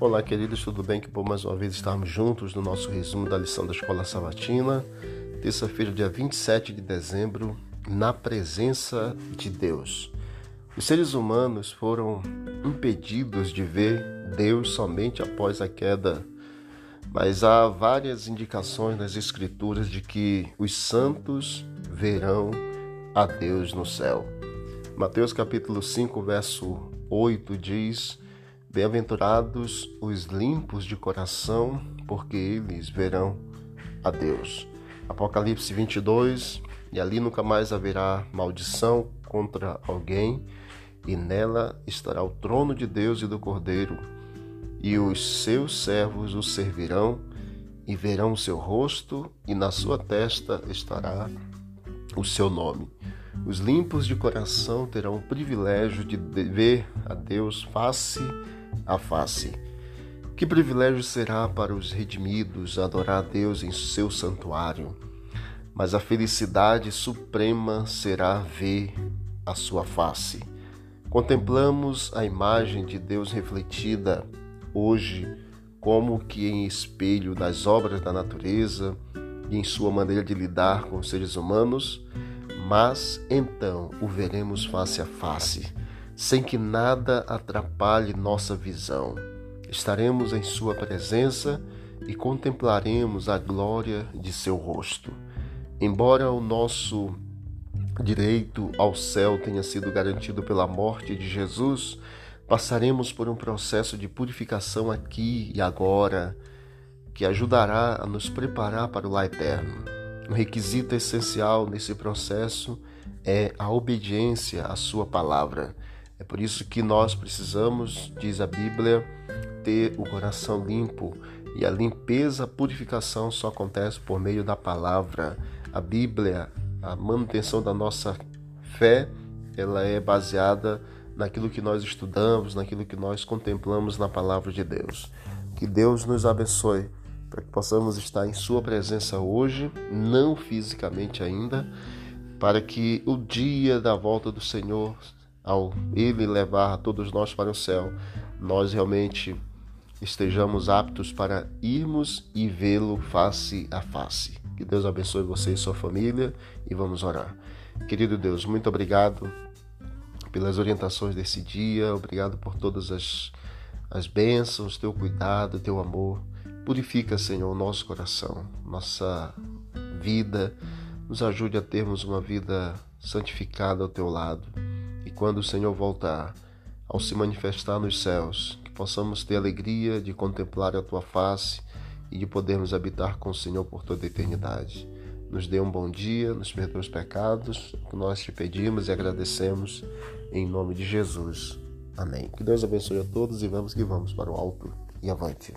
Olá, queridos, tudo bem? Que bom mais uma vez estarmos juntos no nosso resumo da lição da Escola Sabatina, terça-feira, dia 27 de dezembro, na presença de Deus. Os seres humanos foram impedidos de ver Deus somente após a queda, mas há várias indicações nas Escrituras de que os santos verão a Deus no céu. Mateus capítulo 5, verso 8 diz: Bem-aventurados os limpos de coração, porque eles verão a Deus. Apocalipse 22, e ali nunca mais haverá maldição contra alguém, e nela estará o trono de Deus e do Cordeiro, e os seus servos o servirão, e verão o seu rosto, e na sua testa estará o seu nome. Os limpos de coração terão o privilégio de ver a Deus face a face. Que privilégio será para os redimidos adorar a Deus em seu santuário, mas a felicidade suprema será ver a sua face. Contemplamos a imagem de Deus refletida hoje como que em espelho das obras da natureza e em sua maneira de lidar com os seres humanos, mas então o veremos face a face sem que nada atrapalhe nossa visão. Estaremos em Sua presença e contemplaremos a glória de Seu rosto. Embora o nosso direito ao céu tenha sido garantido pela morte de Jesus, passaremos por um processo de purificação aqui e agora que ajudará a nos preparar para o lá eterno. Um requisito essencial nesse processo é a obediência à Sua palavra. É por isso que nós precisamos, diz a Bíblia, ter o coração limpo. E a limpeza, a purificação só acontece por meio da palavra. A Bíblia, a manutenção da nossa fé, ela é baseada naquilo que nós estudamos, naquilo que nós contemplamos na palavra de Deus. Que Deus nos abençoe para que possamos estar em Sua presença hoje, não fisicamente ainda, para que o dia da volta do Senhor ao Ele levar todos nós para o céu, nós realmente estejamos aptos para irmos e vê-lo face a face. Que Deus abençoe você e sua família e vamos orar. Querido Deus, muito obrigado pelas orientações desse dia, obrigado por todas as, as bênçãos, teu cuidado, teu amor. Purifica, Senhor, o nosso coração, nossa vida, nos ajude a termos uma vida santificada ao teu lado quando o Senhor voltar, ao se manifestar nos céus, que possamos ter alegria de contemplar a tua face e de podermos habitar com o Senhor por toda a eternidade. Nos dê um bom dia, nos perdoe os pecados, que nós te pedimos e agradecemos em nome de Jesus. Amém. Que Deus abençoe a todos e vamos que vamos para o alto e avante.